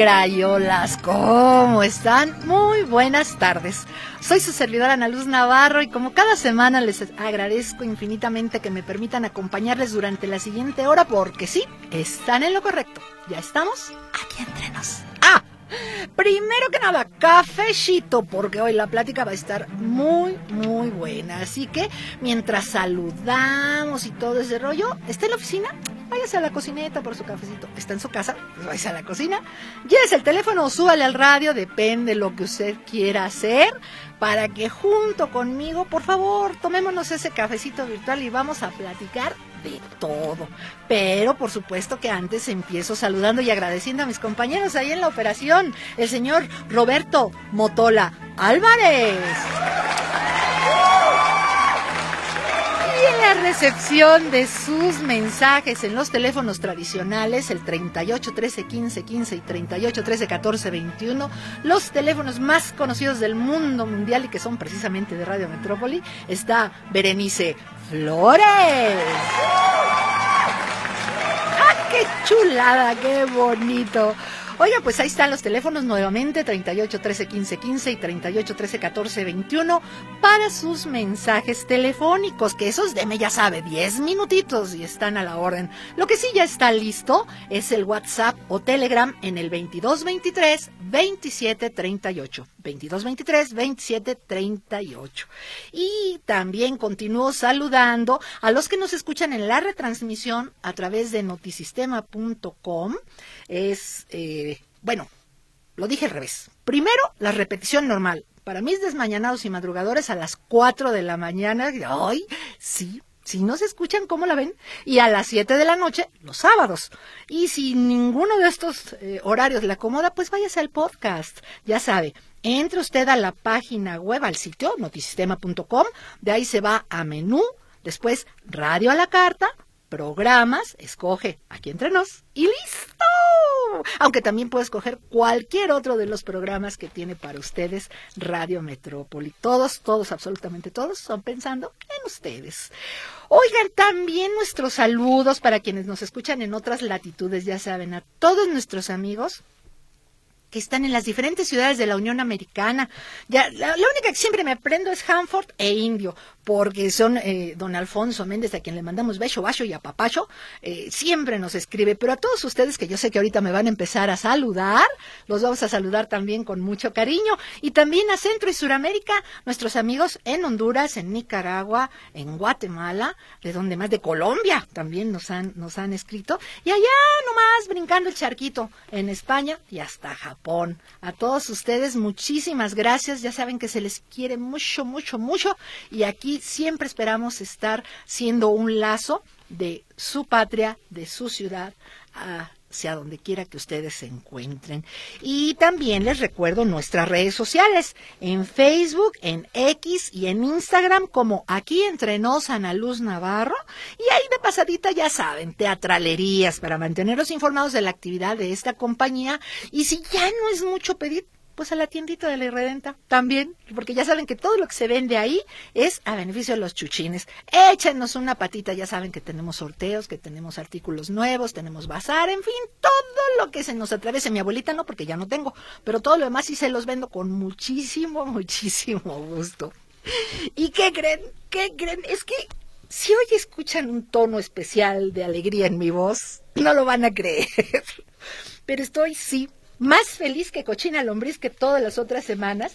Crayolas, ¿cómo están? Muy buenas tardes. Soy su servidora Ana Luz Navarro y como cada semana les agradezco infinitamente que me permitan acompañarles durante la siguiente hora porque sí, están en lo correcto. Ya estamos aquí entre nos. Ah, Primero que nada, cafecito, porque hoy la plática va a estar muy, muy buena. Así que mientras saludamos y todo ese rollo, ¿está en la oficina? Váyase a la cocineta por su cafecito. ¿Está en su casa? Pues váyase a la cocina. Llévese el teléfono o súbale al radio, depende de lo que usted quiera hacer, para que junto conmigo, por favor, tomémonos ese cafecito virtual y vamos a platicar de todo. Pero por supuesto que antes empiezo saludando y agradeciendo a mis compañeros ahí en la operación, el señor Roberto Motola Álvarez. En la recepción de sus mensajes en los teléfonos tradicionales, el 38 13 15 15 y 38 13 14 21, los teléfonos más conocidos del mundo mundial y que son precisamente de Radio Metrópoli, está Berenice Flores. ¡Ah, qué chulada, qué bonito! Oiga, pues ahí están los teléfonos nuevamente, 38 13 15 15 y 38 13 14 21, para sus mensajes telefónicos, que esos deme ya sabe, 10 minutitos y están a la orden. Lo que sí ya está listo es el WhatsApp o Telegram en el 2223 27 38. 2223 27 38. Y también continúo saludando a los que nos escuchan en la retransmisión a través de notisistema.com. Es, eh, bueno, lo dije al revés. Primero, la repetición normal. Para mis desmañanados y madrugadores a las 4 de la mañana. ¡Ay! Sí, si no se escuchan, ¿cómo la ven? Y a las 7 de la noche, los sábados. Y si ninguno de estos eh, horarios le acomoda, pues váyase al podcast. Ya sabe, entre usted a la página web, al sitio notisistema.com, de ahí se va a menú, después radio a la carta, programas, escoge aquí entre nos y listo. Aunque también puede escoger cualquier otro de los programas que tiene para ustedes Radio Metrópoli. Todos, todos, absolutamente todos son pensando en ustedes. Oigan, también nuestros saludos para quienes nos escuchan en otras latitudes, ya saben, a todos nuestros amigos que están en las diferentes ciudades de la Unión Americana. La única que siempre me aprendo es Hanford e Indio, porque son eh, don Alfonso Méndez, a quien le mandamos beso, bacho y apapacho, eh, siempre nos escribe. Pero a todos ustedes que yo sé que ahorita me van a empezar a saludar, los vamos a saludar también con mucho cariño. Y también a Centro y Suramérica, nuestros amigos en Honduras, en Nicaragua, en Guatemala, de donde más, de Colombia también nos han, nos han escrito. Y allá nomás brincando el charquito, en España y hasta Japón. A todos ustedes, muchísimas gracias. Ya saben que se les quiere mucho, mucho, mucho. Y aquí siempre esperamos estar siendo un lazo de su patria, de su ciudad, hacia donde quiera que ustedes se encuentren. Y también les recuerdo nuestras redes sociales, en Facebook, en X y en Instagram, como aquí entre nos Ana Luz Navarro. Y ahí de pasadita ya saben, teatralerías para mantenerlos informados de la actividad de esta compañía. Y si ya no es mucho pedir, pues a la tiendita de la Irredenta también, porque ya saben que todo lo que se vende ahí es a beneficio de los chuchines. Échenos una patita, ya saben que tenemos sorteos, que tenemos artículos nuevos, tenemos bazar, en fin, todo lo que se nos atraviese. Mi abuelita no, porque ya no tengo, pero todo lo demás sí se los vendo con muchísimo, muchísimo gusto. ¿Y qué creen? ¿Qué creen? Es que si hoy escuchan un tono especial de alegría en mi voz, no lo van a creer. Pero estoy, sí, más feliz que cochina lombriz que todas las otras semanas.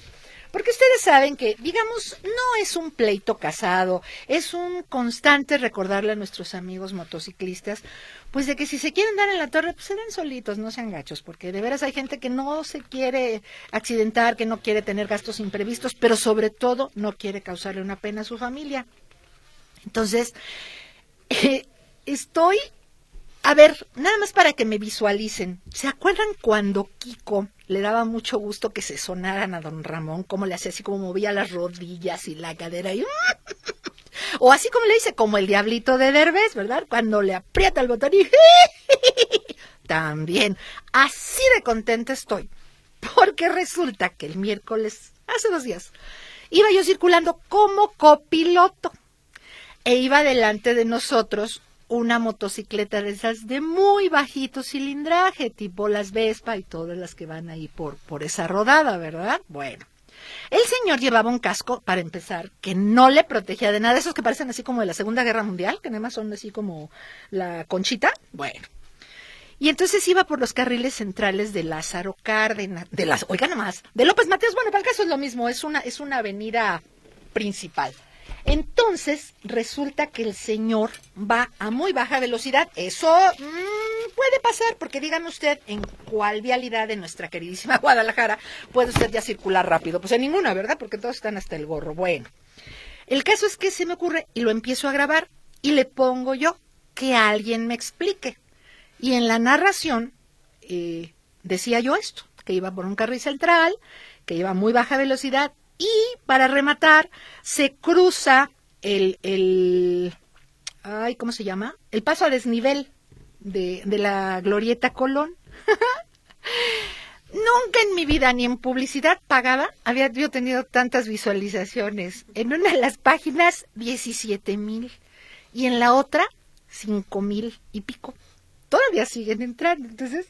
Porque ustedes saben que, digamos, no es un pleito casado, es un constante recordarle a nuestros amigos motociclistas, pues de que si se quieren dar en la torre, pues se den solitos, no sean gachos, porque de veras hay gente que no se quiere accidentar, que no quiere tener gastos imprevistos, pero sobre todo no quiere causarle una pena a su familia. Entonces, estoy a ver, nada más para que me visualicen. ¿Se acuerdan cuando Kiko le daba mucho gusto que se sonaran a don Ramón? Como le hacía así, como movía las rodillas y la cadera y... o así como le dice, como el diablito de Derbez, ¿verdad? Cuando le aprieta el botón y... También, así de contenta estoy. Porque resulta que el miércoles, hace dos días, iba yo circulando como copiloto e iba delante de nosotros una motocicleta de esas de muy bajito cilindraje, tipo las Vespa y todas las que van ahí por, por esa rodada, ¿verdad? Bueno. El señor llevaba un casco, para empezar, que no le protegía de nada, esos que parecen así como de la Segunda Guerra Mundial, que además son así como la conchita. Bueno. Y entonces iba por los carriles centrales de Lázaro Cárdenas, de las, oiga nomás, de López Mateos, bueno, para el caso es lo mismo, es una, es una avenida principal. Entonces, resulta que el señor va a muy baja velocidad. Eso mm, puede pasar, porque dígame usted en cuál vialidad de nuestra queridísima Guadalajara puede usted ya circular rápido. Pues en ninguna, ¿verdad? Porque todos están hasta el gorro. Bueno, el caso es que se me ocurre y lo empiezo a grabar y le pongo yo que alguien me explique. Y en la narración eh, decía yo esto, que iba por un carril central, que iba a muy baja velocidad y para rematar, se cruza el, el ay, ¿cómo se llama? El paso a desnivel de, de la Glorieta Colón. Nunca en mi vida, ni en publicidad pagada, había yo tenido tantas visualizaciones. En una de las páginas, 17 mil. Y en la otra, cinco mil y pico. Todavía siguen entrando. Entonces,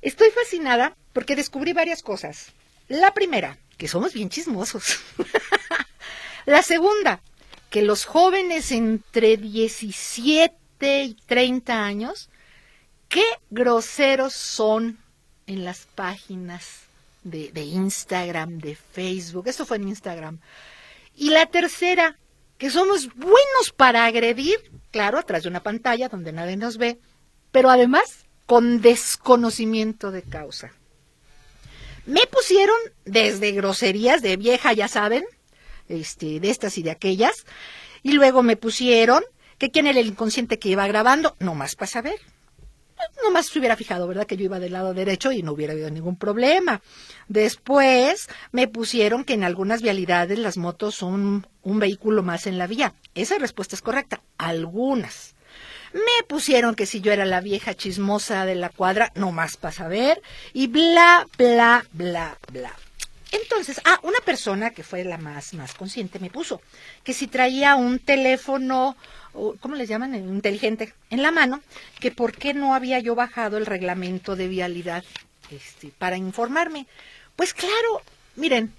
estoy fascinada porque descubrí varias cosas. La primera, que somos bien chismosos. la segunda, que los jóvenes entre 17 y 30 años, qué groseros son en las páginas de, Instagram, de Facebook. Esto fue en Instagram. Y la tercera, que somos buenos para agredir, claro, atrás de una pantalla donde nadie nos ve, pero además con desconocimiento de causa. Me pusieron desde groserías de vieja, ya saben, este, de estas y de aquellas, y luego me pusieron que quién era el inconsciente que iba grabando, no más para saber. No más se hubiera fijado, ¿verdad? Que yo iba del lado derecho y no hubiera habido ningún problema. Después me pusieron que en algunas vialidades las motos son un vehículo más en la vía. Esa respuesta es correcta. Algunas. Me pusieron que si yo era la vieja chismosa de la cuadra, no más para saber, y bla, bla, bla, bla. Entonces, ah, una persona que fue la más, más consciente me puso que si traía un teléfono, ¿cómo les llaman? Inteligente, en la mano, que por qué no había yo bajado el reglamento de vialidad este, para informarme. Pues claro, miren,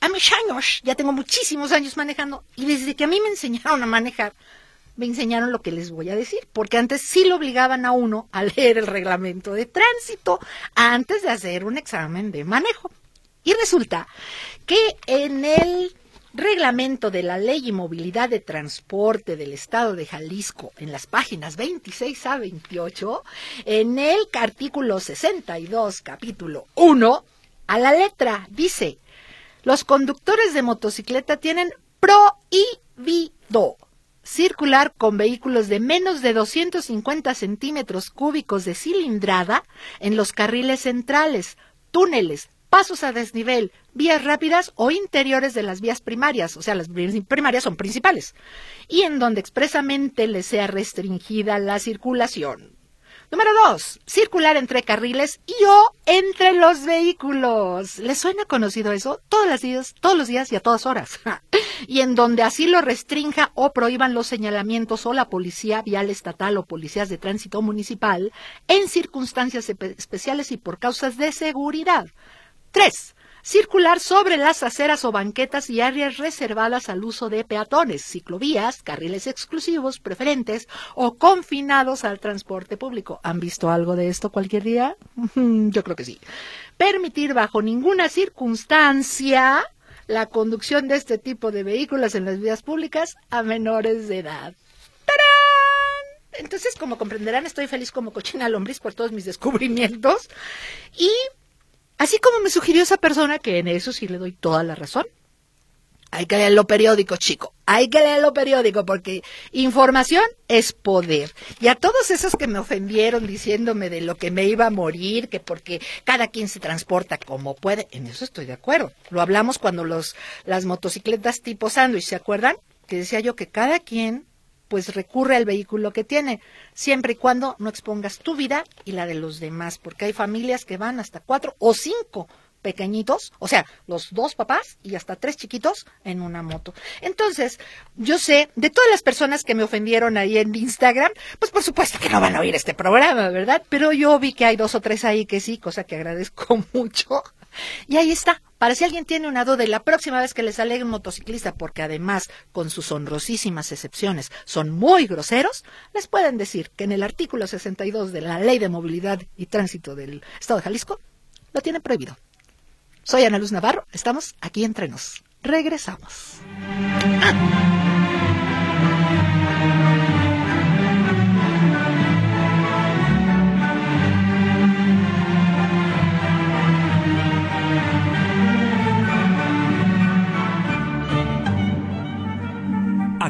a mis años, ya tengo muchísimos años manejando, y desde que a mí me enseñaron a manejar, me enseñaron lo que les voy a decir, porque antes sí lo obligaban a uno a leer el reglamento de tránsito antes de hacer un examen de manejo. Y resulta que en el reglamento de la Ley y Movilidad de Transporte del Estado de Jalisco, en las páginas 26 a 28, en el artículo 62, capítulo 1, a la letra dice, los conductores de motocicleta tienen prohibido circular con vehículos de menos de 250 centímetros cúbicos de cilindrada en los carriles centrales, túneles, pasos a desnivel, vías rápidas o interiores de las vías primarias, o sea, las primarias son principales, y en donde expresamente les sea restringida la circulación. Número dos, circular entre carriles y o entre los vehículos. ¿Les suena conocido eso? Todos los días, todos los días y a todas horas. y en donde así lo restrinja o prohíban los señalamientos o la policía vial estatal o policías de tránsito municipal en circunstancias especiales y por causas de seguridad. Tres, circular sobre las aceras o banquetas y áreas reservadas al uso de peatones, ciclovías, carriles exclusivos, preferentes o confinados al transporte público. ¿Han visto algo de esto cualquier día? Yo creo que sí. Permitir bajo ninguna circunstancia la conducción de este tipo de vehículos en las vías públicas a menores de edad. ¡Tarán! Entonces, como comprenderán, estoy feliz como cochina lombriz por todos mis descubrimientos y Así como me sugirió esa persona, que en eso sí le doy toda la razón, hay que leer lo periódico, chico. Hay que leer lo periódico porque información es poder. Y a todos esos que me ofendieron diciéndome de lo que me iba a morir, que porque cada quien se transporta como puede, en eso estoy de acuerdo. Lo hablamos cuando los las motocicletas tipo sándwich, ¿se acuerdan? Que decía yo que cada quien pues recurre al vehículo que tiene, siempre y cuando no expongas tu vida y la de los demás, porque hay familias que van hasta cuatro o cinco pequeñitos, o sea, los dos papás y hasta tres chiquitos en una moto. Entonces, yo sé, de todas las personas que me ofendieron ahí en Instagram, pues por supuesto que no van a oír este programa, ¿verdad? Pero yo vi que hay dos o tres ahí que sí, cosa que agradezco mucho. Y ahí está, para si alguien tiene una duda y la próxima vez que les alegue un motociclista, porque además, con sus honrosísimas excepciones, son muy groseros, les pueden decir que en el artículo 62 de la Ley de Movilidad y Tránsito del Estado de Jalisco lo tiene prohibido. Soy Ana Luz Navarro, estamos aquí entre nos. Regresamos.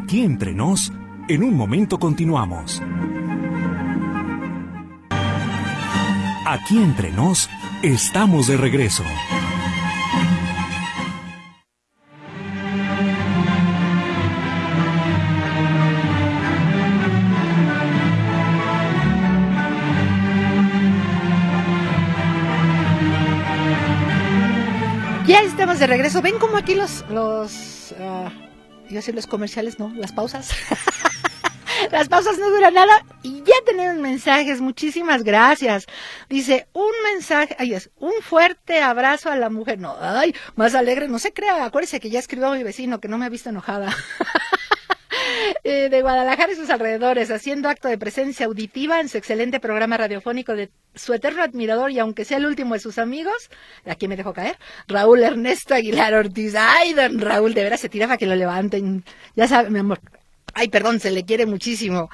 Aquí entre nos, en un momento continuamos. Aquí entre nos, estamos de regreso. Ya estamos de regreso. Ven como aquí los, los, uh, iba a los comerciales, no, las pausas. Las pausas no duran nada y ya tenemos mensajes. Muchísimas gracias. Dice, un mensaje, ay, es, un fuerte abrazo a la mujer. No, ay, más alegre, no se crea. Acuérdese que ya escribió a mi vecino que no me ha visto enojada. Eh, de Guadalajara y sus alrededores, haciendo acto de presencia auditiva en su excelente programa radiofónico de su eterno admirador y aunque sea el último de sus amigos, aquí me dejó caer, Raúl Ernesto Aguilar Ortiz. Ay, don Raúl, de veras se tiraba que lo levanten. Ya sabe, mi amor, Ay, perdón, se le quiere muchísimo.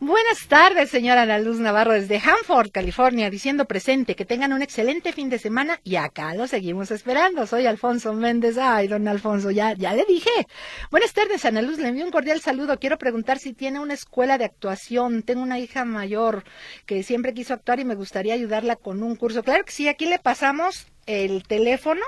Buenas tardes, señora Ana Luz Navarro, desde Hanford, California, diciendo presente, que tengan un excelente fin de semana y acá lo seguimos esperando. Soy Alfonso Méndez. Ay, don Alfonso, ya, ya le dije. Buenas tardes, Ana Luz, le envío un cordial saludo. Quiero preguntar si tiene una escuela de actuación. Tengo una hija mayor que siempre quiso actuar y me gustaría ayudarla con un curso. Claro que sí, aquí le pasamos el teléfono.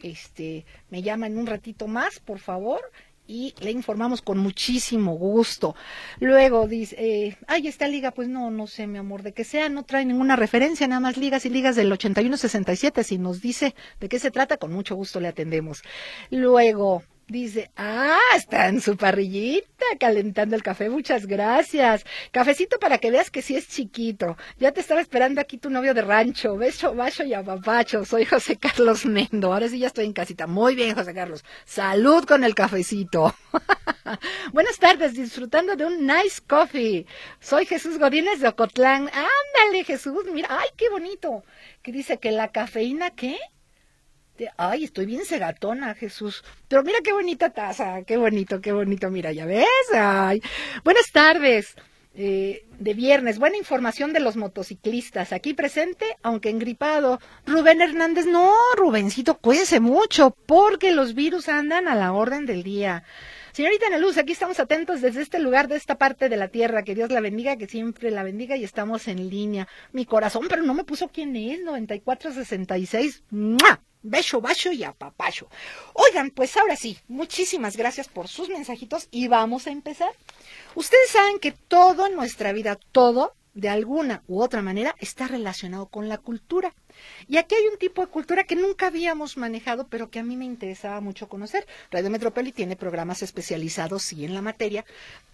Este, me llama en un ratito más, por favor y le informamos con muchísimo gusto. Luego dice, eh, ay, esta liga, pues no, no sé, mi amor, de que sea, no trae ninguna referencia, nada más ligas y ligas del 8167. Si nos dice de qué se trata, con mucho gusto le atendemos. Luego, Dice, ah, está en su parrillita calentando el café, muchas gracias. Cafecito para que veas que sí es chiquito. Ya te estaba esperando aquí tu novio de rancho. Beso, bacho y apapacho. Soy José Carlos Mendo. Ahora sí ya estoy en casita. Muy bien, José Carlos. Salud con el cafecito. Buenas tardes, disfrutando de un nice coffee. Soy Jesús Godínez de Ocotlán. Ándale, Jesús, mira, ay, qué bonito. Que dice que la cafeína, ¿qué? Ay, estoy bien segatona, Jesús. Pero mira qué bonita taza, qué bonito, qué bonito. Mira, ya ves. Ay. Buenas tardes. Eh, de viernes, buena información de los motociclistas. Aquí presente, aunque engripado. Rubén Hernández, no, Rubencito, cuídese mucho, porque los virus andan a la orden del día. Señorita Ana Luz, aquí estamos atentos desde este lugar, de esta parte de la tierra. Que Dios la bendiga, que siempre la bendiga y estamos en línea. Mi corazón, pero no me puso quién es, 9466. ¡Mua! Beso, bacho y apapacho. Oigan, pues ahora sí, muchísimas gracias por sus mensajitos y vamos a empezar. Ustedes saben que todo en nuestra vida, todo, de alguna u otra manera, está relacionado con la cultura. Y aquí hay un tipo de cultura que nunca habíamos manejado, pero que a mí me interesaba mucho conocer. Radio Metrópoli tiene programas especializados, sí, en la materia,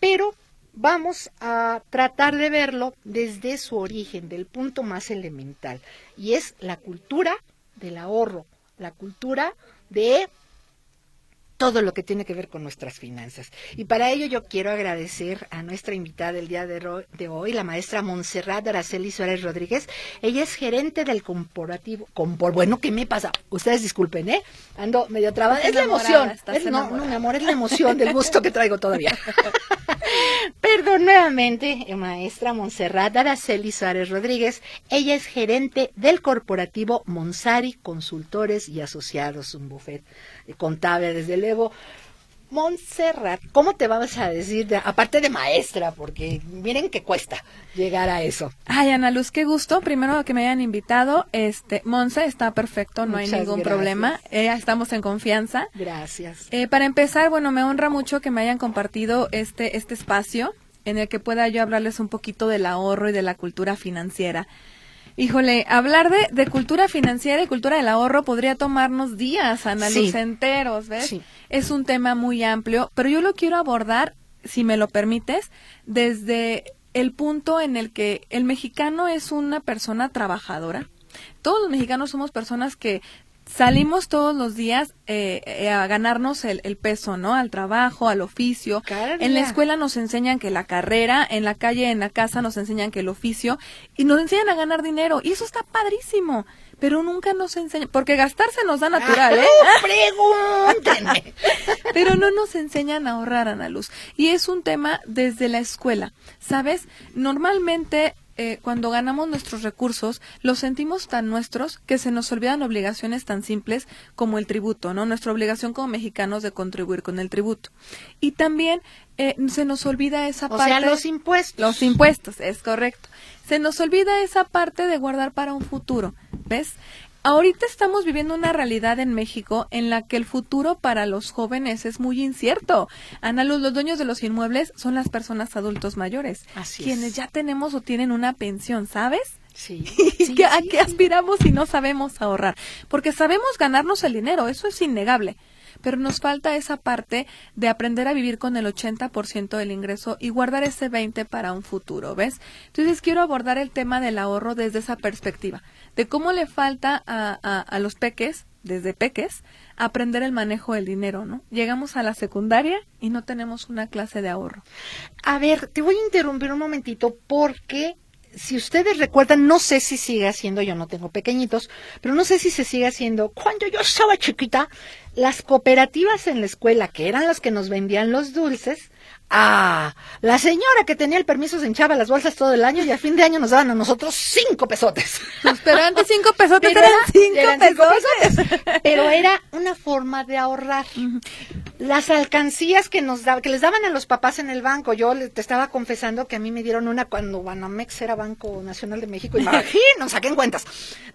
pero vamos a tratar de verlo desde su origen, del punto más elemental, y es la cultura del ahorro, la cultura de todo lo que tiene que ver con nuestras finanzas. Y para ello yo quiero agradecer a nuestra invitada del día de, hoy, la maestra Montserrat Araceli Suárez Rodríguez. Ella es gerente del corporativo. Compor, bueno, ¿qué me pasa? Ustedes disculpen, ¿eh? Ando medio trabada. Es la emoción. no, no, mi amor, es la emoción del gusto que traigo todavía. Perdón nuevamente, maestra Montserrat Araceli Suárez Rodríguez. Ella es gerente del corporativo Monsari Consultores y Asociados, un buffet contable, desde luego. Montserrat, ¿cómo te vamos a decir, de- aparte de maestra, porque miren que cuesta llegar a eso? Ay, Ana Luz, qué gusto. Primero que me hayan invitado. Este, Monse está perfecto, no hay ningún gracias. problema. Eh, estamos en confianza. Gracias. Eh, para empezar, bueno, me honra mucho que me hayan compartido este, este espacio en el que pueda yo hablarles un poquito del ahorro y de la cultura financiera. Híjole, hablar de, de cultura financiera y cultura del ahorro podría tomarnos días, Ana Sí. Enteros, ¿ves? Sí. Es un tema muy amplio, pero yo lo quiero abordar, si me lo permites, desde el punto en el que el mexicano es una persona trabajadora. Todos los mexicanos somos personas que salimos todos los días eh, eh, a ganarnos el, el peso, ¿no? Al trabajo, al oficio. En la escuela nos enseñan que la carrera, en la calle, en la casa nos enseñan que el oficio y nos enseñan a ganar dinero y eso está padrísimo, pero nunca nos enseñan, porque gastarse nos da natural, ¿eh? Pregúntenme. Pero no nos enseñan a ahorrar, Ana Luz. Y es un tema desde la escuela. ¿Sabes? Normalmente, eh, cuando ganamos nuestros recursos, los sentimos tan nuestros que se nos olvidan obligaciones tan simples como el tributo, ¿no? Nuestra obligación como mexicanos de contribuir con el tributo. Y también eh, se nos olvida esa O parte. sea, los impuestos. Los impuestos, es correcto. Se nos olvida esa parte de guardar para un futuro, ¿ves? Ahorita estamos viviendo una realidad en México en la que el futuro para los jóvenes es muy incierto. Ana Luz, los dueños de los inmuebles son las personas adultos mayores, Así es. quienes ya tenemos o tienen una pensión, ¿sabes? Sí. ¿Y sí, que- ¿A sí, qué aspiramos si no sabemos ahorrar? Porque sabemos ganarnos el dinero, eso es innegable. Pero nos falta esa parte de aprender a vivir con el 80% del ingreso y guardar ese 20% para un futuro, ¿ves? Entonces quiero abordar el tema del ahorro desde esa perspectiva, de cómo le falta a, a, a los peques, desde peques, aprender el manejo del dinero, ¿no? Llegamos a la secundaria y no tenemos una clase de ahorro. A ver, te voy a interrumpir un momentito porque si ustedes recuerdan, no sé si sigue haciendo, yo no tengo pequeñitos, pero no sé si se sigue haciendo. Cuando yo estaba chiquita, las cooperativas en la escuela, que eran las que nos vendían los dulces, ah, la señora que tenía el permiso se hinchaba las bolsas todo el año y a fin de año nos daban a nosotros cinco pesotes. Pero antes cinco pesos Pero eran era- cinco eran cinco pesos. pesotes. Pero era una forma de ahorrar. Las alcancías que nos daban, que les daban a los papás en el banco. Yo te estaba confesando que a mí me dieron una cuando Banamex era Banco Nacional de México. Imagínate, saquen cuentas.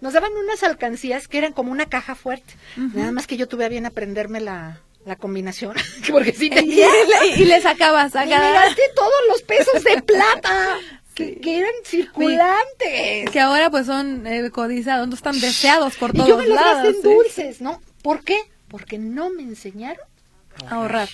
Nos daban unas alcancías que eran como una caja fuerte. Nada más que yo tuve a bien aprenderme la, la combinación. Porque sí Y, tenía. le, y le sacabas, Y sacabas. gasté todos los pesos de plata. Que, que eran circulantes. Que ahora pues son eh, codizados, no están deseados por todos Y yo me los lados. ¿sí? dulces, ¿no? ¿Por qué? Porque no me enseñaron ahorrar.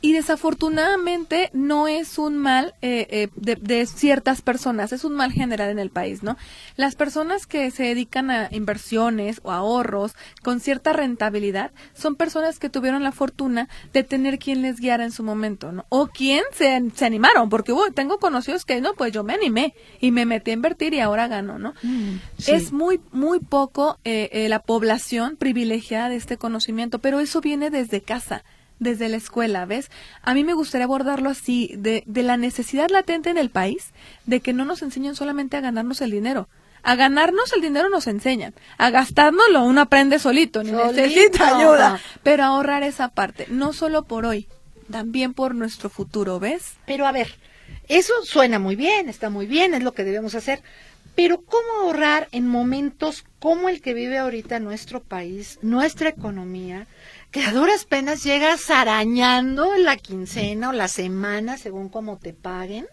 Y desafortunadamente no es un mal eh, eh, de, de ciertas personas, es un mal general en el país, ¿no? Las personas que se dedican a inversiones o ahorros con cierta rentabilidad son personas que tuvieron la fortuna de tener quien les guiara en su momento, ¿no? O quien se, se animaron, porque uy, tengo conocidos que no, pues yo me animé y me metí a invertir y ahora gano, ¿no? sí. Es muy, muy poco eh, eh, la población privilegiada de este conocimiento, pero eso viene desde casa desde la escuela, ¿ves? A mí me gustaría abordarlo así, de, de la necesidad latente en el país de que no nos enseñen solamente a ganarnos el dinero. A ganarnos el dinero nos enseñan, a gastárnoslo uno aprende solito, ni Solito. necesita ayuda, pero ahorrar esa parte, no solo por hoy, también por nuestro futuro, ¿ves? Pero a ver, eso suena muy bien, está muy bien, es lo que debemos hacer. Pero ¿cómo ahorrar en momentos como el que vive ahorita nuestro país, nuestra economía, que a duras penas llegas arañando la quincena o la semana, según como te paguen?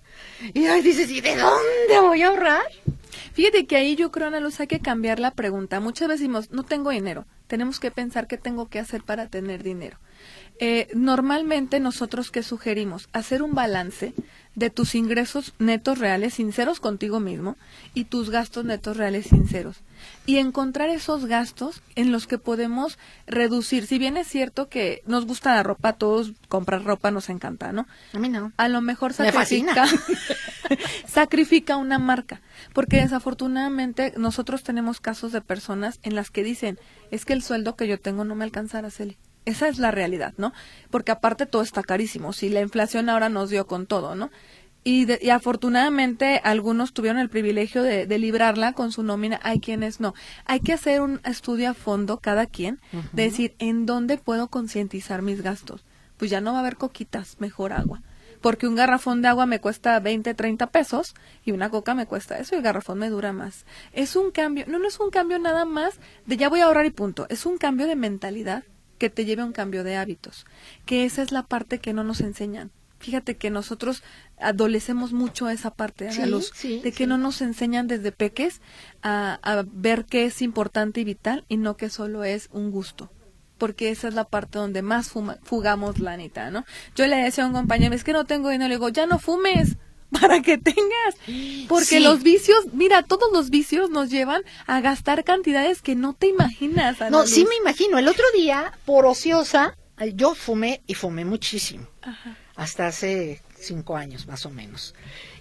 Y ahí dices, ¿y de dónde voy a ahorrar? Fíjate que ahí yo creo, Ana Luz, hay que cambiar la pregunta. Muchas veces decimos, no tengo dinero. Tenemos que pensar qué tengo que hacer para tener dinero. Eh, normalmente nosotros que sugerimos hacer un balance de tus ingresos netos reales sinceros contigo mismo y tus gastos netos reales sinceros y encontrar esos gastos en los que podemos reducir. Si bien es cierto que nos gusta la ropa, todos comprar ropa nos encanta, ¿no? A mí no. a lo mejor Me sacrifica, sacrifica una marca, porque desafortunadamente nosotros tenemos casos de personas en las que dicen, es que el sueldo que yo tengo no me alcanza, Araceli. Esa es la realidad, ¿no? Porque aparte todo está carísimo, si la inflación ahora nos dio con todo, ¿no? Y, de- y afortunadamente algunos tuvieron el privilegio de, de librarla con su nómina, hay quienes no. Hay que hacer un estudio a fondo cada quien, de decir en dónde puedo concientizar mis gastos. pues ya no va a haber coquitas, mejor agua. Porque un garrafón de agua me cuesta 20, 30 pesos y una coca me cuesta eso y el garrafón me dura más. Es un cambio, no, no es un cambio nada más de ya voy a ahorrar y punto. Es un cambio de mentalidad que te lleve a un cambio de hábitos. Que esa es la parte que no nos enseñan. Fíjate que nosotros adolecemos mucho esa parte de, Sí, luz, sí, de que sí. no nos enseñan desde peques a, a ver qué es importante y vital y no que solo es un gusto porque esa es la parte donde más fuma- fugamos la neta, ¿no? Yo le decía a un compañero, es que no tengo dinero, le digo, ya no fumes para que tengas, porque Sí. los vicios, mira, todos los vicios nos llevan a gastar cantidades que no te imaginas. Ana No, sí me imagino. El otro día, por ociosa, yo fumé y fumé muchísimo. Ajá. Hasta hace cinco años, más o menos.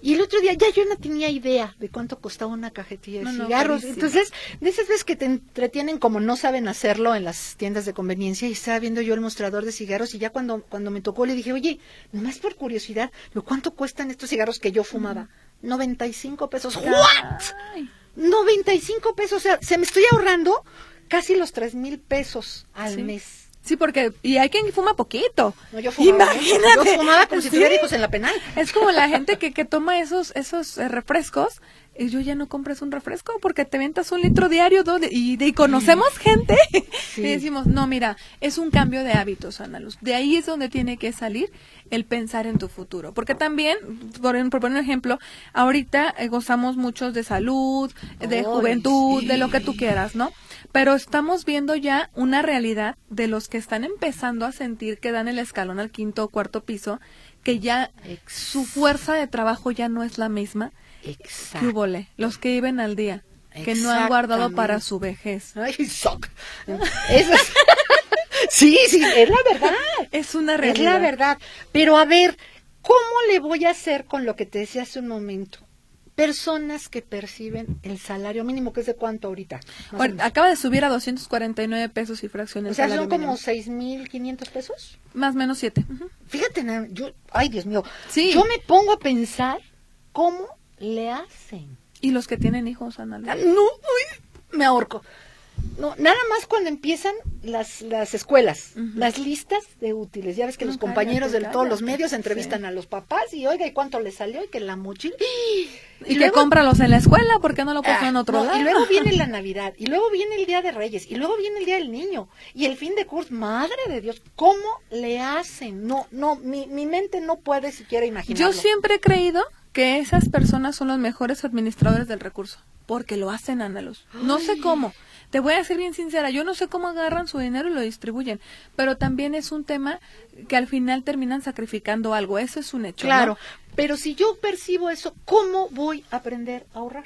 Y el otro día ya yo no tenía idea de cuánto costaba una cajetilla de No, cigarros. Entonces, de esas veces que te entretienen como no saben hacerlo en las tiendas de conveniencia, y estaba viendo yo el mostrador de cigarros, y ya cuando, cuando me tocó le dije, oye, nomás por curiosidad, ¿lo ¿cuánto cuestan estos cigarros que yo fumaba? 95 pesos. ¿What? Ay, 95 pesos, o sea, se me estoy ahorrando casi los tres mil pesos al Sí. mes. Sí, porque, y hay quien fuma poquito. No, yo fumaba. Imagínate. Yo fumaba como si tuviera hijos en la penal. Es como la gente que, que toma esos, esos eh, refrescos y yo ya no compres un refresco porque te ventas un litro diario y, de- y conocemos gente Sí. y decimos, no, mira, es un cambio de hábitos, Ana Luz. De ahí es donde tiene que salir el pensar en tu futuro. Porque también, por, por poner un ejemplo, ahorita eh, gozamos muchos de salud, de Ay, juventud, sí. de lo que tú quieras, ¿no? Pero estamos viendo ya una realidad de los que están empezando a sentir que dan el escalón al quinto o cuarto piso, que ya su fuerza de trabajo ya no es la misma. ¿Qué Exacto. Los que viven al día, que no han guardado para su vejez. Ay, soc. Eso es- sí, sí, es la verdad. Es una Es realidad. la verdad. Pero a ver, ¿cómo le voy a hacer con lo que te decía hace un momento? Personas que perciben el salario mínimo, que es de cuánto ahorita. Bueno, acaba de subir a 249 pesos y fracciones. o sea, son como mínimo. seis mil quinientos pesos. Más o menos siete. Ujú. Fíjate, na- yo, ay Dios mío, Sí. yo me pongo a pensar cómo le hacen. Y los que tienen hijos, Ana. Ah, No, uy, me ahorco. No, nada más cuando empiezan las, las escuelas, las listas de útiles. Ya ves que No, los compañeros de todos los medios entrevistan Sí. a los papás y oiga, ¿y cuánto le salió? Y que la mochila. Y, que luego- cómpralos en la escuela, porque no lo puso Ah, en otro no, lado? Y luego viene la Navidad, y luego viene el Día de Reyes, y luego viene el Día del Niño, y el fin de curso. Madre de Dios, ¿cómo le hacen? No, no, mi, mi mente no puede siquiera imaginarlo. Yo siempre he creído que esas personas son los mejores administradores del recurso, porque lo hacen, Ana Luz. No sé cómo. Te voy a ser bien sincera, yo no sé cómo agarran su dinero y lo distribuyen, pero también es un tema que al final terminan sacrificando algo, eso es un hecho. ¿no? Claro, pero si yo percibo eso, ¿cómo voy a aprender a ahorrar?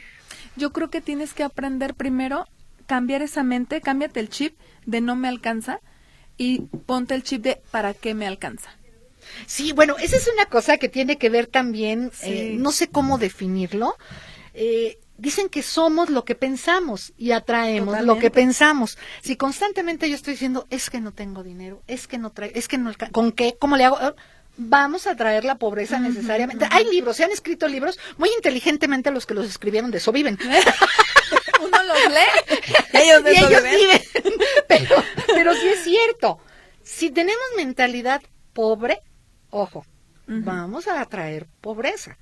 Yo creo que tienes que aprender primero, cambiar esa mente, cámbiate el chip de no me alcanza y ponte el chip de para qué me alcanza. Sí, bueno, esa es una cosa que tiene que ver también, Sí. eh, no sé cómo definirlo. eh, dicen que somos lo que pensamos y atraemos lo que pensamos. Si constantemente yo estoy diciendo, es que no tengo dinero, es que no traigo, es que no ¿con qué? ¿Cómo le hago? Ah, Vamos a traer la pobreza necesariamente. Hay libros, se han escrito libros muy inteligentemente los que los escribieron de eso viven. Uno los lee. Ellos de y eso ellos viven. Pero, pero sí es cierto. Si tenemos mentalidad pobre, ojo, vamos a atraer pobreza.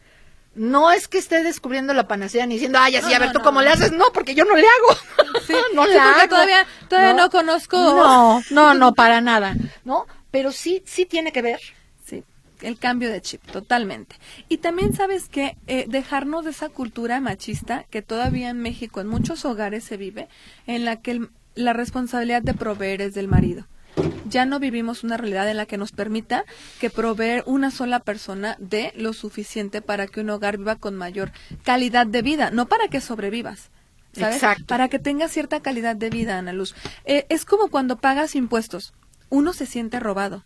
No es que esté descubriendo la panacea ni diciendo, ay, así, No, a ver, no, ¿tú no, cómo le haces? No, porque yo no le hago. Sí, no sí, le porque hago. todavía- todavía no conozco. No, no, no, para nada. ¿No? Pero sí, sí tiene que ver. Sí, el cambio de chip, totalmente. Y también sabes que eh, dejarnos de esa cultura machista que todavía en México en muchos hogares se vive, en la que el- la responsabilidad de proveer es del marido. Ya no vivimos una realidad en la que nos permita que proveer una sola persona de lo suficiente para que un hogar viva con mayor calidad de vida, no para que sobrevivas. ¿sabes? Exacto. Para que tengas cierta calidad de vida, Ana Luz. Eh, es como cuando pagas impuestos. Uno se siente robado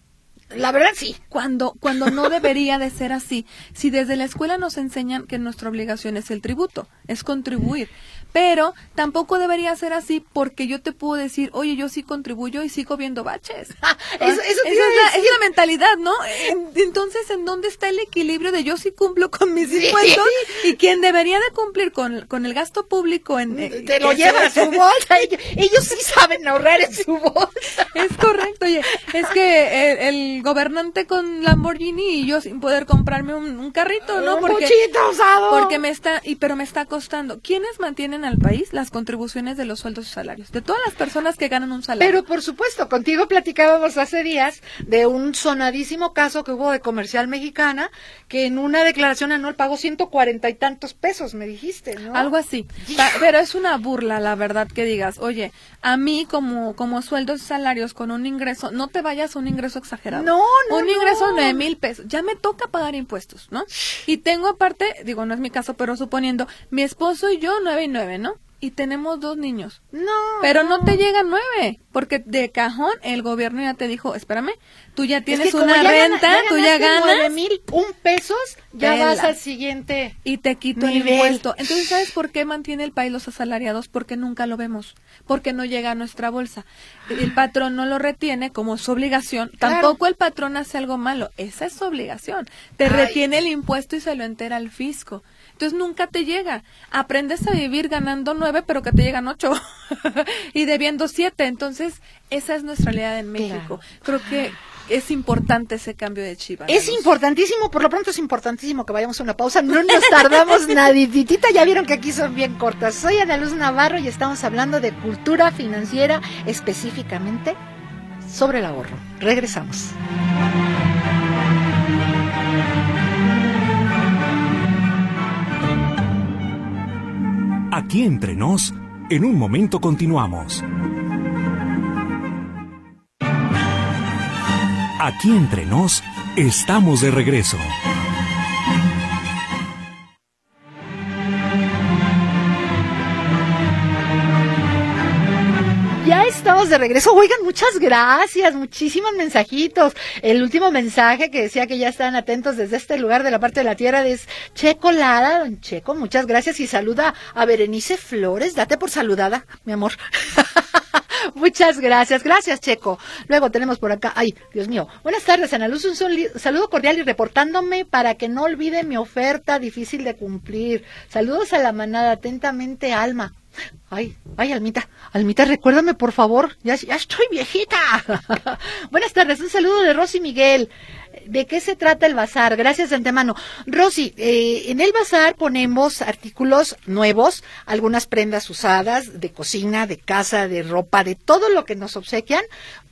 La verdad, sí. cuando cuando no debería de ser así. Si desde la escuela nos enseñan que nuestra obligación es el tributo, es contribuir, pero tampoco debería ser así porque yo te puedo decir, oye, yo sí contribuyo y sigo viendo baches. Eso, eso Esa es, la, es la mentalidad, ¿no? En- Entonces, ¿en dónde está el equilibrio de yo sí cumplo con mis Sí. impuestos y quien debería de cumplir con, con el gasto público en... eh, Te lo lleva a su bolsa. Ellos, ellos sí saben ahorrar en su bolsa. Es correcto, oye, es que el, el gobernante con Lamborghini y yo sin poder comprarme un, un carrito, ¿no? Un Porque, usado. porque me está, y pero me está costando. ¿Quiénes mantienen al país? Las contribuciones de los sueldos y salarios. De todas las personas que ganan un salario. Pero por supuesto, contigo platicábamos hace días de un sonadísimo caso que hubo de comercial mexicana que en una declaración anual pagó ciento cuarenta y tantos pesos, me dijiste, ¿no? Algo así. Pero es una burla, la verdad, que digas, oye, a mí como, como sueldos y salarios con un ingreso, no te vayas a un ingreso exagerado. No, no, Un ingreso de nueve mil pesos. Ya me toca pagar impuestos, ¿no? Y tengo aparte, digo, no es mi caso, pero suponiendo, mi esposo y yo nueve y nueve, ¿no? Y tenemos dos niños. No. Pero no te llegan nueve, porque de cajón el gobierno ya te dijo, espérame, tú ya Es tienes que una ya gana- renta, tú ya ganaste nueve ganas mil un pesos, ya Vela. vas al siguiente. y te quito el impuesto. Entonces, ¿sabes por qué mantiene el país los asalariados? Porque nunca lo vemos, porque no llega a nuestra bolsa. El patrón no lo retiene como su obligación. Claro. Tampoco el patrón hace algo malo, esa es su obligación. Te Ay. retiene el impuesto y se lo entera al fisco. Entonces nunca te llega. Aprendes a vivir ganando nueve, pero que te llegan ocho y debiendo siete. Entonces, esa es nuestra realidad en México. Creo que es importante ese cambio de chiva. Es importantísimo, por lo pronto es importantísimo que vayamos a una pausa. No nos tardamos naditita, ya vieron que aquí son bien cortas. Soy Ana Luz Navarro y estamos hablando de cultura financiera, específicamente sobre el ahorro. Regresamos. Aquí entre nos, en un momento continuamos. Aquí entre nos, estamos de regreso. Ya estamos de regreso. Oigan, muchas gracias, muchísimos mensajitos. El último mensaje que decía que ya están atentos desde este lugar de la parte de la tierra es Checo Lara, don Checo, muchas gracias y saluda a Berenice Flores. Date por saludada, mi amor. Muchas gracias, gracias Checo. Luego tenemos por acá, ay, Dios mío. Buenas tardes, Ana Luz, un saludo cordial y reportándome para que no olvide mi oferta difícil de cumplir. Saludos a la manada, atentamente, Alma. Ay, ay, Almita, Almita, recuérdame por favor, ya, estoy viejita. Buenas tardes, un saludo de Rosy Miguel. ¿De qué se trata el bazar? Gracias de antemano. Rosy, eh, en el bazar ponemos artículos nuevos, algunas prendas usadas de cocina, de casa, de ropa, de todo lo que nos obsequian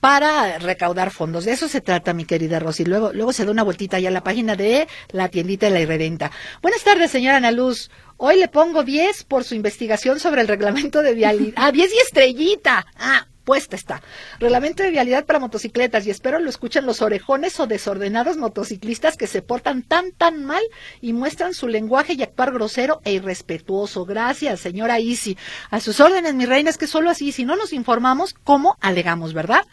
para recaudar fondos. De eso se trata, mi querida Rosy. Luego, luego se da una vueltita ya a la página de la tiendita de la irredenta. Buenas tardes, señora Ana Luz. Hoy le pongo 10 por su investigación sobre el reglamento de vialidad. Ah, 10 y estrellita. Ah, puesta está. Reglamento de vialidad para motocicletas y espero lo escuchen los orejones o desordenados motociclistas que se portan tan tan mal y muestran su lenguaje y actuar grosero e irrespetuoso. Gracias, señora Isi. A sus órdenes, mi reina, es que solo así, si no nos informamos, ¿cómo alegamos, verdad?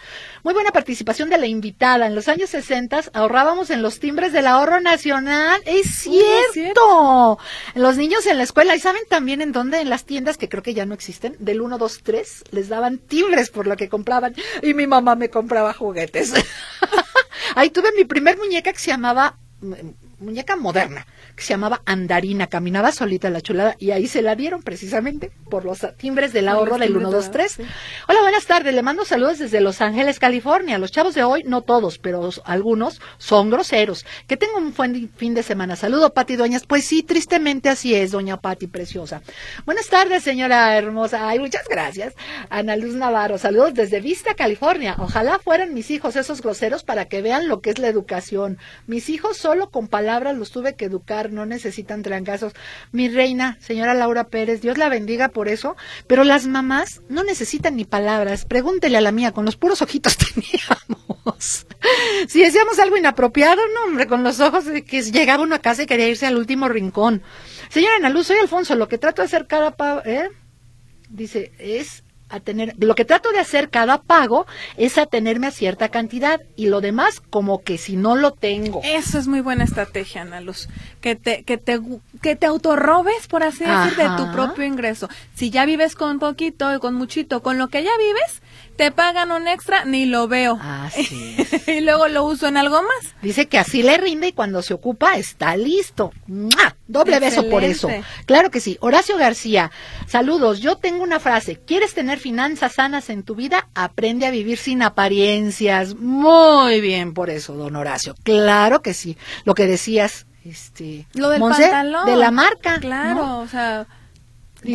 Muy buena participación de la invitada. En los años 60 ahorrábamos en los timbres del ahorro nacional. Es es cierto. Los niños en la escuela, ¿y saben también en dónde? En las tiendas que creo que ya no existen, del 1, 2, 3, les daban timbres por lo que compraban. Y mi mamá me compraba juguetes. Ahí tuve mi primer muñeca que se llamaba, mm, muñeca moderna, que se llamaba Andarina, caminaba solita la chulada y ahí se la dieron precisamente por los timbres del ahorro del timbres 1, del 2, 3. ahorro, sí. Hola, buenas tardes. Le mando saludos desde Los Ángeles, California. Los chavos de hoy, no todos, pero algunos son groseros. Que tengan un buen fin de semana. Saludo, Pati Dueñas. Pues sí, tristemente así es, doña Pati Preciosa. Buenas tardes, señora hermosa. Ay, muchas gracias. Ana Luz Navarro. Saludos desde Vista, California. Ojalá fueran mis hijos esos groseros para que vean lo que es la educación. Mis hijos solo con palabras los tuve que educar, no necesitan trancazos. Mi reina, señora Laura Pérez, Dios la bendiga por eso, pero las mamás no necesitan ni palabras. Pregúntele a la mía, con los puros ojitos teníamos. Si decíamos algo inapropiado, no, hombre, con los ojos que llegaba uno a casa y quería irse al último rincón. Señora Ana Luz, soy Alfonso, lo que trato de hacer cada pa ¿eh? dice, es a tener, lo que trato de hacer cada pago es atenerme a cierta cantidad y lo demás como que si no lo tengo. Eso es muy buena estrategia, Ana Luz. Que te, que te, que te autorrobes, por así decir, de tu propio ingreso. Si ya vives con poquito y con muchito, con lo que ya vives, te pagan un extra, ni lo veo. Así y luego lo uso en algo más. Dice que así le rinde y cuando se ocupa está listo. Doble beso por eso. Claro que sí. Horacio García, saludos. Yo tengo una frase. ¿Quieres tener finanzas sanas en tu vida? Aprende a vivir sin apariencias. Muy bien por eso, don Horacio. Claro que sí. Lo que decías, este... Lo del pantalón. De la marca. Claro, o sea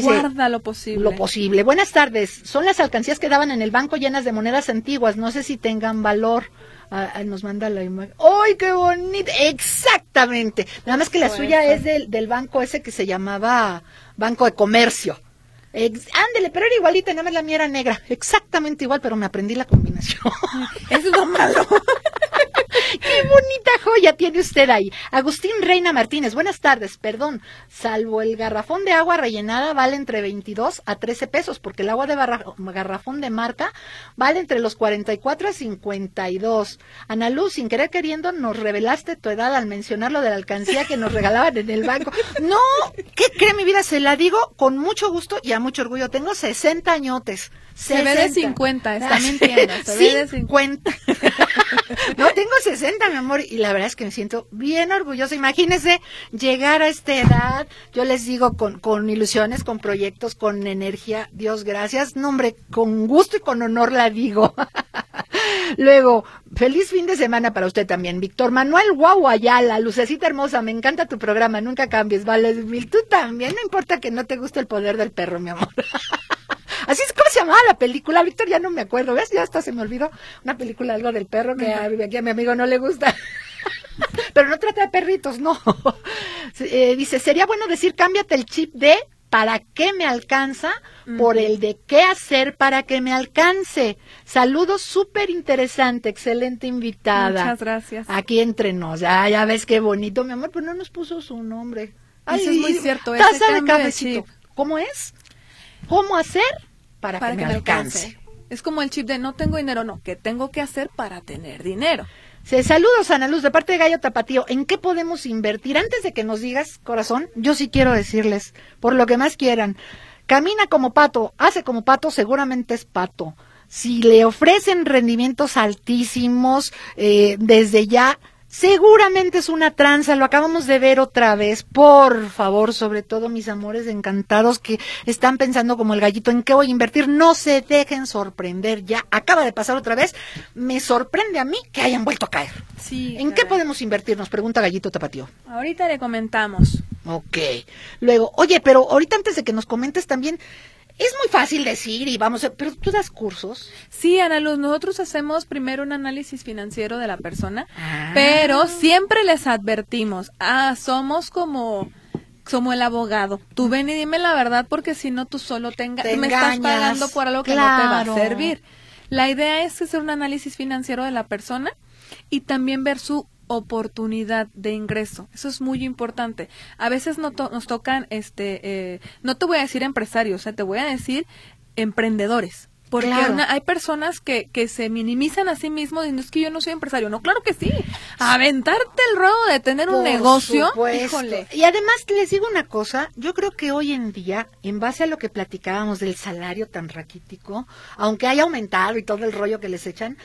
Guarda lo posible. Lo posible. Buenas tardes. Son las alcancías que daban en el banco llenas de monedas antiguas. No sé si tengan valor. Ah, ah, nos manda la imagen. ¡Ay, qué bonito! Exactamente. Nada más que la suya es del, del banco ese que se llamaba Banco de Comercio. ándele, pero era igualita, nada más la mía era negra. Exactamente igual, pero me aprendí la combinación. es lo malo. ¡Qué bonita joya tiene usted ahí! Agustín Reina Martínez, buenas tardes, perdón. Salvo el garrafón de agua rellenada vale entre 22 a 13 pesos, porque el agua de garrafón de marca vale entre los 44 a 52. Ana Luz, sin querer queriendo, nos revelaste tu edad al mencionar lo de la alcancía que nos regalaban en el banco. No, ¿qué cree mi vida? Se la digo con mucho gusto y a mucho orgullo. Tengo 60 añotes. Se ve de 50, está mintiendo. Se ve de 50. no, tengo 60, mi amor, y la verdad es que me siento bien orgullosa. Imagínese llegar a esta edad, yo les digo, con, con ilusiones, con proyectos, con energía, Dios gracias. No, hombre, con gusto y con honor la digo. Luego, feliz fin de semana para usted también. Víctor Manuel Guau Ayala, lucecita hermosa, me encanta tu programa, nunca cambies, vale, mil. Tú también, no importa que no te guste el poder del perro, mi amor. Así es como se llamaba la película, Víctor, ya no me acuerdo, ¿ves? Ya hasta se me olvidó una película, algo del perro, que a, aquí a mi amigo no le gusta. Pero no trata de perritos, no. Eh, dice, sería bueno decir, cámbiate el chip de para qué me alcanza por el de qué hacer para que me alcance. Saludos, súper interesante, excelente invitada. Muchas gracias. Aquí entre nos, ya, ya ves qué bonito, mi amor, pero no nos puso su nombre. Eso es muy cierto. Taza de cabecito. ¿Cómo es? ¿Cómo hacer para, que, me alcance. Es como el chip de no tengo dinero, no, ¿qué tengo que hacer para tener dinero? Se saludos, Ana Luz, de parte de Gallo Tapatío. ¿En qué podemos invertir? Antes de que nos digas, corazón, yo sí quiero decirles, por lo que más quieran, camina como pato, hace como pato, seguramente es pato. Si le ofrecen rendimientos altísimos, eh, desde ya Seguramente es una tranza, lo acabamos de ver otra vez. Por favor, sobre todo mis amores encantados que están pensando como el gallito en qué voy a invertir, no se dejen sorprender. Ya acaba de pasar otra vez. Me sorprende a mí que hayan vuelto a caer. Sí. ¿En qué podemos invertir? Nos pregunta Gallito Tapatío. Ahorita le comentamos. Ok. Luego, oye, pero ahorita antes de que nos comentes también, es muy fácil decir y vamos, a, pero tú das cursos. Sí, Ana Luz, nosotros hacemos primero un análisis financiero de la persona, ah. pero siempre les advertimos, ah, somos como como el abogado. Tú ven y dime la verdad porque si no tú solo te, me estás pagando por algo que no te va a servir. La idea es hacer un análisis financiero de la persona y también ver su oportunidad de ingreso. Eso es muy importante. A veces no nos tocan, este, eh, no te voy a decir empresarios, te voy a decir emprendedores. Porque hay personas que, que se minimizan a sí mismos diciendo es que yo no soy empresario. No, claro que sí. Aventarte el robo de tener un negocio. Híjole. Y además les digo una cosa, yo creo que hoy en día, en base a lo que platicábamos del salario tan raquítico, aunque haya aumentado y todo el rollo que les echan,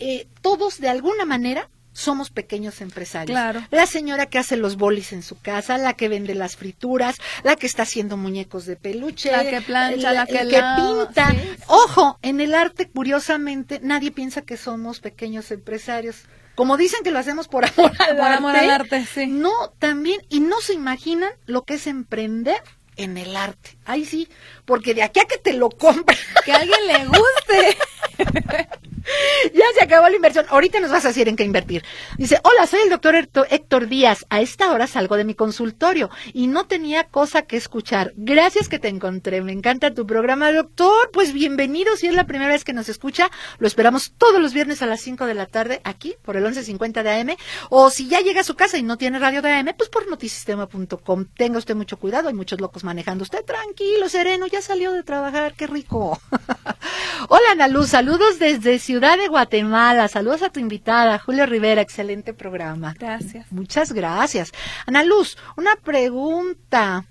eh, todos de alguna manera somos pequeños empresarios. Claro. La señora que hace los bolis en su casa, la que vende las frituras, la que está haciendo muñecos de peluche, la que plancha, la, que, pinta. Ojo, en el arte, curiosamente, nadie piensa que somos pequeños empresarios. Como dicen que lo hacemos por amor al por amor al arte, sí. No, también, y no se imaginan lo que es emprender en el arte. Ahí sí, porque de aquí a que te lo compre. Que a alguien le guste. ya se acabó la inversión. Ahorita nos vas a decir en qué invertir. Dice, hola, soy el doctor Héctor Díaz. A esta hora salgo de mi consultorio y no tenía cosa que escuchar. Gracias que te encontré. Me encanta tu programa, doctor. Pues bienvenido. Si es la primera vez que nos escucha, lo esperamos todos los viernes a las 5 de la tarde aquí por el 1150 de AM. O si ya llega a su casa y no tiene radio de AM, pues por notisistema.com. Tenga usted mucho cuidado. Hay muchos locos manejando. Usted tranquilo, sereno. Ya salió de trabajar. Qué rico. hola, Ana Luz. Saludos desde de Guatemala. Saludos a tu invitada, Julio Rivera. Excelente programa. Gracias. Muchas gracias. Ana Luz, una pregunta.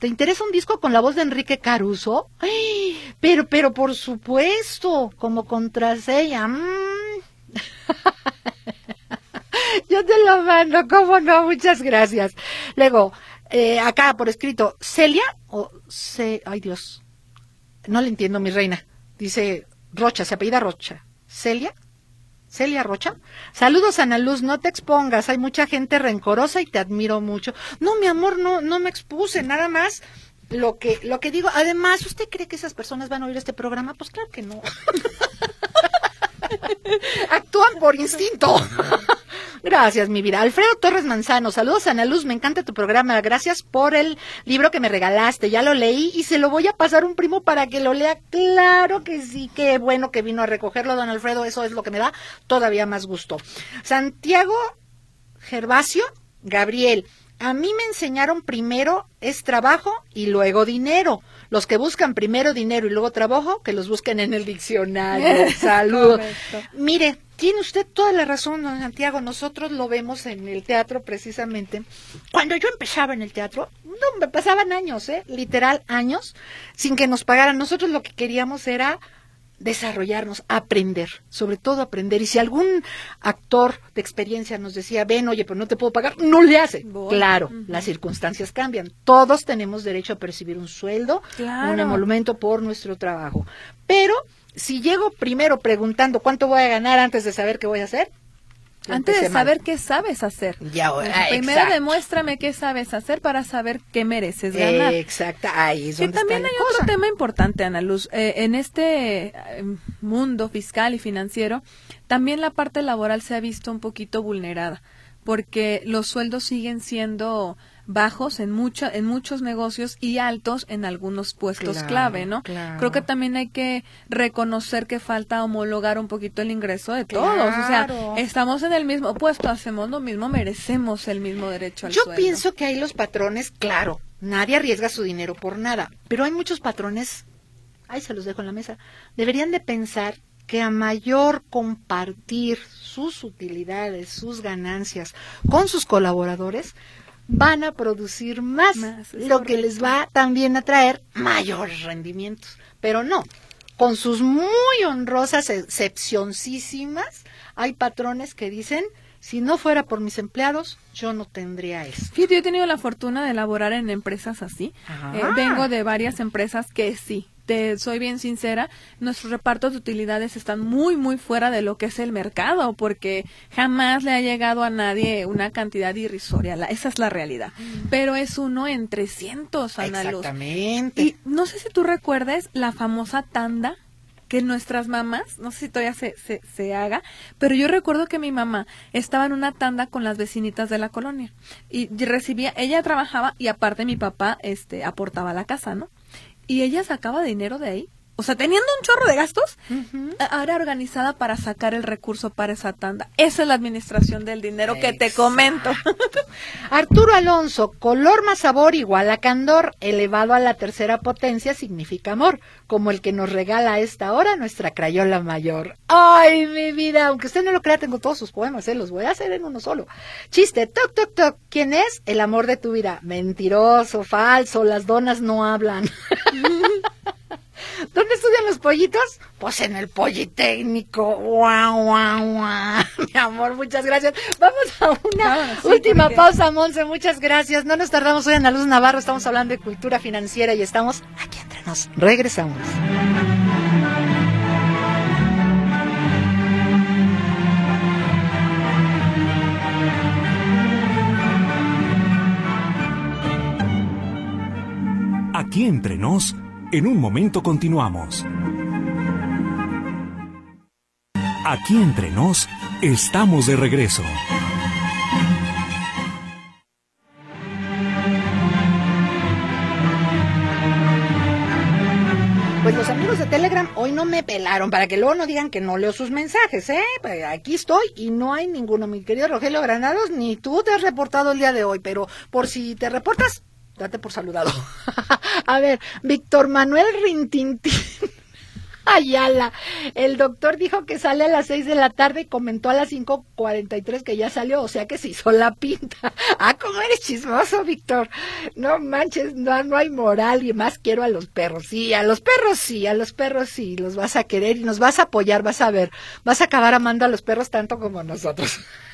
¿Te interesa un disco con la voz de Enrique Caruso? pero, pero por supuesto, como contraseña. Mm. Yo te lo mando, cómo no, muchas gracias. Luego, eh, acá por escrito, Celia o C, ay Dios, no le entiendo, mi reina. Dice Rocha, se apellida Rocha. ¿Celia? Celia Rocha. Saludos, Ana Luz, no te expongas, hay mucha gente rencorosa y te admiro mucho. No, mi amor, no, no me expuse, nada más lo que, lo que digo. Además, ¿usted cree que esas personas van a oír este programa? Pues claro que no. Actúan por instinto. Gracias, mi vida. Alfredo Torres Manzano, saludos Ana Luz, me encanta tu programa. Gracias por el libro que me regalaste. Ya lo leí y se lo voy a pasar un primo para que lo lea. Claro que sí, qué bueno que vino a recogerlo, don Alfredo. Eso es lo que me da todavía más gusto. Santiago Gervasio Gabriel. A mí me enseñaron primero es trabajo y luego dinero. Los que buscan primero dinero y luego trabajo, que los busquen en el diccionario. Saludos. Mire, tiene usted toda la razón, don Santiago. Nosotros lo vemos en el teatro precisamente. Cuando yo empezaba en el teatro, no me pasaban años, ¿eh? Literal años, sin que nos pagaran. Nosotros lo que queríamos era desarrollarnos, aprender, sobre todo aprender. Y si algún actor de experiencia nos decía, ven, oye, pero no te puedo pagar, no le hace. Claro, las circunstancias cambian. Todos tenemos derecho a percibir un sueldo, un emolumento por nuestro trabajo. Pero si llego primero preguntando cuánto voy a ganar antes de saber qué voy a hacer, antes de saber qué sabes hacer. Ya, Primero demuéstrame qué sabes hacer para saber qué mereces ganar. Exacto. Ahí es que también hay otro tema importante, Ana Luz. Eh, en este eh, mundo fiscal y financiero, también la parte laboral se ha visto un poquito vulnerada, porque los sueldos siguen siendo bajos en mucha, en muchos negocios y altos en algunos puestos clave, ¿no? Creo que también hay que reconocer que falta homologar un poquito el ingreso de todos. O sea, estamos en el mismo puesto, hacemos lo mismo, merecemos el mismo derecho al Yo pienso que hay los patrones, claro, nadie arriesga su dinero por nada, pero hay muchos patrones, ahí se los dejo en la mesa, deberían de pensar que a mayor compartir sus utilidades, sus ganancias con sus colaboradores, van a producir más, lo que les va también a traer mayores rendimientos. Pero no, con sus muy honrosas excepcionísimas, hay patrones que dicen, si no fuera por mis empleados, yo no tendría eso. Fíjate, yo he tenido la fortuna de laborar en empresas así. Eh, vengo de varias empresas que sí, soy bien sincera, nuestros repartos de utilidades están muy, muy fuera de lo que es el mercado, porque jamás le ha llegado a nadie una cantidad irrisoria. esa es la realidad. Mm. Pero es uno en 300, Ana Exactamente. Y no sé si tú recuerdes la famosa tanda que nuestras mamás, no sé si todavía se, se, se, haga, pero yo recuerdo que mi mamá estaba en una tanda con las vecinitas de la colonia y recibía, ella trabajaba y aparte mi papá este aportaba a la casa, ¿no? Y ella sacaba dinero de ahí. O sea, teniendo un chorro de gastos, ahora organizada para sacar el recurso para esa tanda. Esa es la administración del dinero que te comento. Arturo Alonso, color más sabor igual a candor, elevado a la tercera potencia significa amor, como el que nos regala a esta hora nuestra crayola mayor. Ay, mi vida, aunque usted no lo crea, tengo todos sus poemas, ¿eh? los voy a hacer en uno solo. Chiste, toc, toc, toc. ¿Quién es? El amor de tu vida. Mentiroso, falso, las donas no hablan. ¿Dónde estudian los pollitos? Pues en el Politécnico. Guau, guau, guau. Mi amor, muchas gracias. Vamos a una última pausa, Monse. Muchas gracias. No nos tardamos hoy en la Luz Navarro. Estamos hablando de cultura financiera y estamos aquí entre nos. Regresamos. Aquí entre nos en un momento continuamos. Aquí entre nos, estamos de regreso. Pues los amigos de Telegram hoy no me pelaron para que luego no digan que no leo sus mensajes, ¿eh? Pues aquí estoy y no hay ninguno, mi querido Rogelio Granados, ni tú te has reportado el día de hoy, pero por si te reportas, date por saludado. A ver, Víctor Manuel Rintintín. Ayala, el doctor dijo que sale a las seis de la tarde y comentó a las cinco cuarenta y tres que ya salió, o sea que se hizo la pinta. Ah, cómo eres chismoso, Víctor. No manches, no, no hay moral y más quiero a los perros. Sí, a los perros sí, a los perros sí, los vas a querer y nos vas a apoyar, vas a ver. Vas a acabar amando a los perros tanto como nosotros.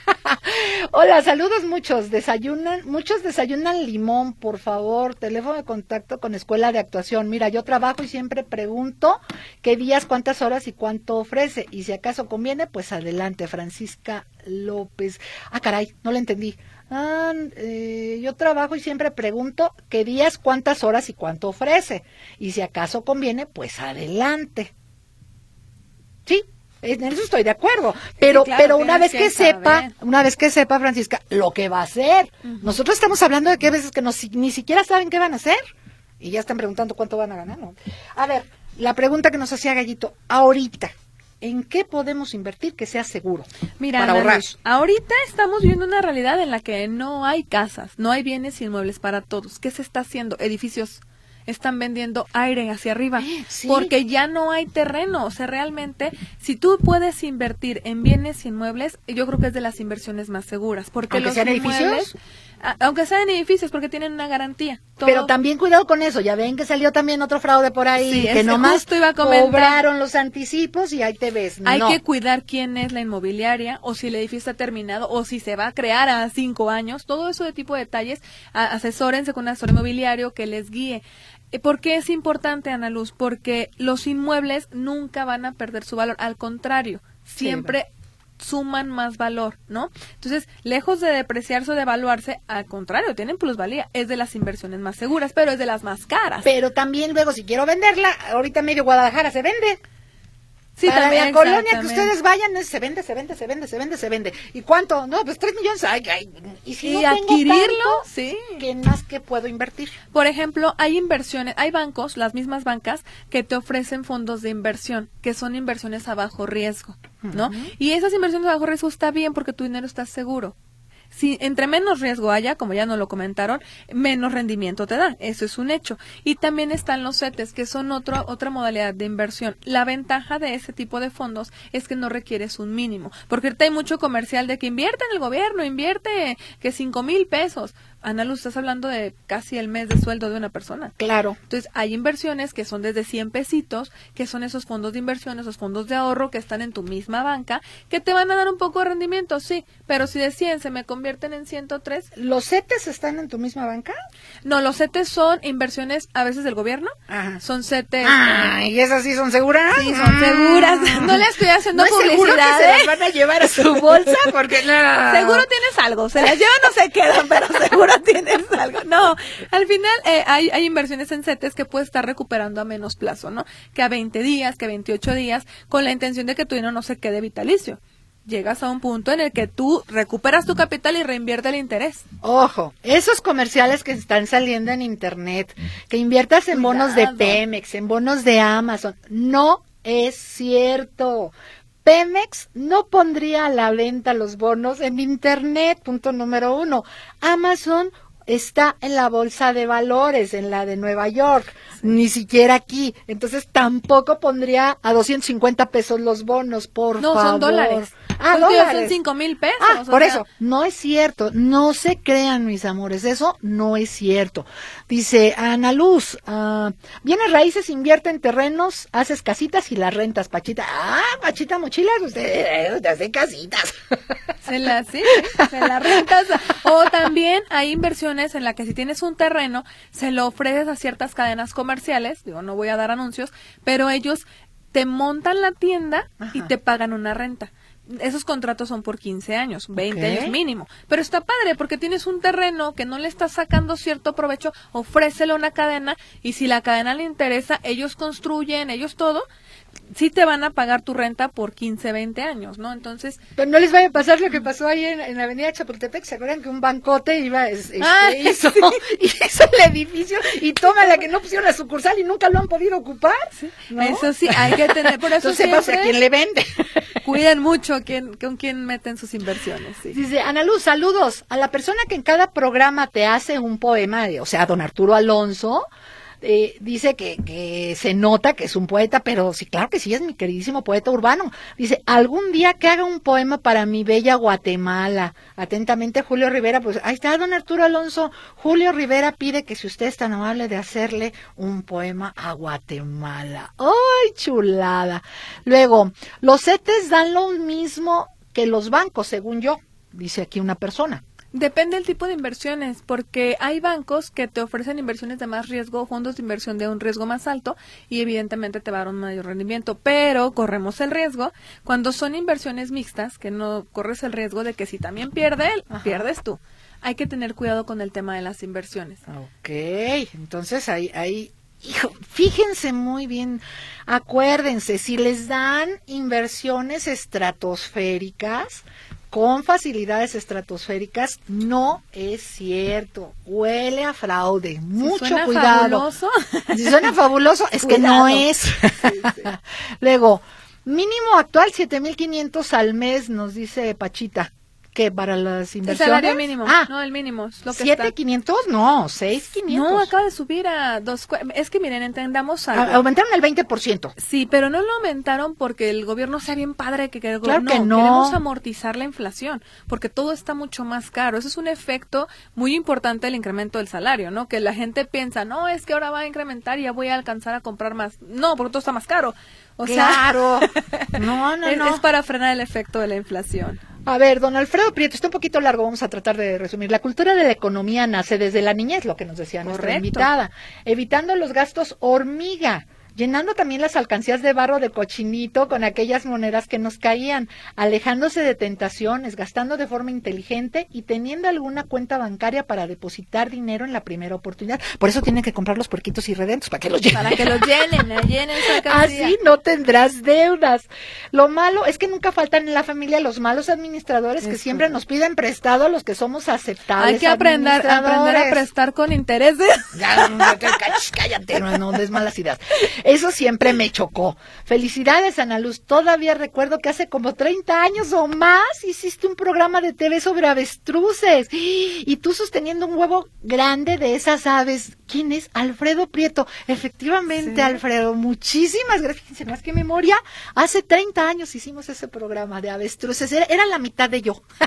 Hola, saludos muchos. Desayunan, muchos desayunan limón, por favor. Teléfono de contacto con Escuela de Actuación. Mira, yo trabajo y siempre pregunto qué días, cuántas horas y cuánto ofrece. Y si acaso conviene, pues adelante, Francisca López. Ah, caray, no lo entendí. Ah, eh, yo trabajo y siempre pregunto qué días, cuántas horas y cuánto ofrece. Y si acaso conviene, pues adelante. Sí, en eso estoy de acuerdo. Pero, pero una vez que, sepa, una vez que sepa, Francisca, lo que va a hacer. Nosotros estamos hablando de que a veces que ni siquiera saben qué van a hacer. Y ya están preguntando cuánto van a ganar. ¿no? A ver, la pregunta que nos hacía Gallito, ahorita, ¿en qué podemos invertir que sea seguro? Mira, para ahorrar. ahorita estamos viendo una realidad en la que no hay casas, no hay bienes inmuebles para todos. ¿Qué se está haciendo? Edificios están vendiendo aire hacia arriba porque ya no hay terreno. O sea, realmente, si tú puedes invertir en bienes inmuebles, yo creo que es de las inversiones más seguras. Porque los sean edificios. Aunque sean edificios, porque tienen una garantía. Pero también cuidado con eso. Ya ven que salió también otro fraude por ahí. que nomás iba a cobraron los anticipos y ahí te ves. Hay que cuidar quién es la inmobiliaria o si el edificio está terminado o si se va a crear a cinco años. Todo eso de tipo de detalles, asesórense con un asesor inmobiliario que les guíe. Eh, ¿Por qué es importante, Ana Luz? Porque los inmuebles nunca van a perder su valor, al contrario, siempre suman más valor, ¿no? Entonces, lejos de depreciarse o de evaluarse, al contrario, tienen plusvalía. Es de las inversiones más seguras, pero es de las más caras. Pero también luego, si quiero venderla, ahorita medio Guadalajara se vende. Sí, Para la colonia que ustedes vayan, se vende, se vende, se vende, se vende, se vende. ¿Y cuánto? No, pues tres millones. Ay, y si adquirirlo, sí. ¿qué más que puedo invertir? Por ejemplo, hay inversiones, hay bancos, las mismas bancas, que te ofrecen fondos de inversión, que son inversiones a bajo riesgo, ¿no? Y esas inversiones a bajo riesgo está bien porque tu dinero está seguro si entre menos riesgo haya, como ya nos lo comentaron, menos rendimiento te da. Eso es un hecho. Y también están los CETES, que son otro, otra modalidad de inversión. La ventaja de ese tipo de fondos es que no requieres un mínimo. Porque ahorita hay mucho comercial de que invierte en el gobierno, invierte que cinco mil pesos. Ana Luz, estás hablando de casi el mes de sueldo de una persona. Claro. Entonces, hay inversiones que son desde 100 pesitos, que son esos fondos de inversión, esos fondos de ahorro que están en tu misma banca, que te van a dar un poco de rendimiento, sí, pero si de 100 se me convierten en 103. ¿Los CETES están en tu misma banca? No, los CETES son inversiones a veces del gobierno. Ajá. Son CETES. Ah, ¿y esas sí son seguras? Sí, son seguras. No le estoy haciendo ¿No publicidad. que se las ¿eh? van a llevar a su bolsa? Porque no. Seguro tienes algo. Se las llevan o se quedan, pero seguro tienes algo. No, al final eh, hay, hay inversiones en CETES que puedes estar recuperando a menos plazo, ¿no? Que a 20 días, que a 28 días, con la intención de que tu dinero no se quede vitalicio llegas a un punto en el que tú recuperas tu capital y reinvierte el interés. Ojo, esos comerciales que están saliendo en internet, que inviertas en bonos de Pemex, en bonos de Amazon, no es cierto. Pemex no pondría a la venta los bonos en Internet, punto número uno. Amazon está en la bolsa de valores, en la de Nueva York, ni siquiera aquí. Entonces tampoco pondría a 250 pesos los bonos, por favor. No, son dólares. Ah, dólares. Son cinco mil pesos. Ah, por eso, no es cierto. No se crean, mis amores. Eso no es cierto. Dice Ana Luz, uh, bienes raíces, invierte en terrenos, haces casitas y las rentas, Pachita. Ah, Pachita Mochilas, usted te hace casitas. Se las, sí, se las rentas. O también hay inversiones en la que si tienes un terreno, se lo ofreces a ciertas cadenas comerciales, digo, no voy a dar anuncios, pero ellos te montan la tienda y te pagan una renta. Esos contratos son por 15 años, 20 años mínimo. Pero está padre porque tienes un terreno que no le estás sacando cierto provecho, ofrécele una cadena y si la cadena le interesa, ellos construyen, ellos todo, sí te van a pagar tu renta por 15, 20 años, ¿no? Entonces... Pero no les vaya a pasar lo que pasó ahí en, la avenida Chapultepec, ¿se acuerdan que un bancote iba, este, ah, hizo, hizo, el edificio y toma la que no pusieron la sucursal y nunca lo han podido ocupar? Eso sí, hay que tener, por eso Entonces a quién le vende. Cuiden mucho quién, con quién meten sus inversiones. Dice, Ana Luz, saludos a la persona que en cada programa te hace un poema, o sea, don Arturo Alonso, Eh, dice que, que se nota que es un poeta, pero sí, claro que sí, es mi queridísimo poeta urbano. Dice, algún día que haga un poema para mi bella Guatemala. Atentamente, Julio Rivera. Pues ahí está, don Arturo Alonso. Julio Rivera pide que si usted es tan amable de hacerle un poema a Guatemala. ¡Ay, chulada! Luego, los CETES dan lo mismo que los bancos, según yo, dice aquí una persona. Depende del tipo de inversiones, porque hay bancos que te ofrecen inversiones de más riesgo, fondos de inversión de un riesgo más alto y evidentemente te va a dar un mayor rendimiento, pero corremos el riesgo cuando son inversiones mixtas, que no corres el riesgo de que si también pierde él, pierdes tú. Hay que tener cuidado con el tema de las inversiones. Ok, entonces ahí, ahí Hijo, fíjense muy bien, acuérdense, si les dan inversiones estratosféricas, con facilidades estratosféricas, no es cierto. Huele a fraude. Mucho suena cuidado. fabuloso. Si suena fabuloso, es que no es. Luego, mínimo actual 7500 al mes, nos dice Pachita. Que para las El inversiones? salario mínimo. Ah, no, el mínimo. Es lo que está. ¿7,500? No, 6,500. No, acaba de subir a dos. Es que miren, entendamos algo. A- Aumentaron el 20%. Sí, pero no lo aumentaron porque el gobierno sea bien padre que, que el Claro gobierno que no. queremos amortizar la inflación, porque todo está mucho más caro. Ese es un efecto muy importante del incremento del salario, ¿no? Que la gente piensa, no, es que ahora va a incrementar y ya voy a alcanzar a comprar más. No, porque todo está más caro. O sea, claro. No, no, es, no. es para frenar el efecto de la inflación. A ver, don Alfredo Prieto, está un poquito largo, vamos a tratar de resumir. La cultura de la economía nace desde la niñez, lo que nos decía nuestra Correcto. invitada, evitando los gastos hormiga, llenando también las alcancías de barro de cochinito con aquellas monedas que nos caían, alejándose de tentaciones, gastando de forma inteligente y teniendo alguna cuenta bancaria para depositar dinero en la primera oportunidad. Por eso tienen que comprar los puerquitos irredentos, para que los llenen. Para que los llenen, eh, llenen alcancía. Así no tendrás deudas. Lo malo es que nunca faltan en la familia los malos administradores que siempre nos piden prestado a los que somos aceptables. Hay que aprender, aprender a prestar con intereses. Ya, no, cállate, no, no des malas ideas. Eso siempre me chocó. Felicidades, Ana Luz. Todavía recuerdo que hace como 30 años o más hiciste un programa de TV sobre avestruces. Y tú sosteniendo un huevo grande de esas aves. ¿Quién es? Alfredo Prieto. Efectivamente, Sí. Alfredo. Muchísimas gracias. Fíjense, más que memoria. Hace 30 años hicimos ese programa de avestruces. Era, era la mitad de yo.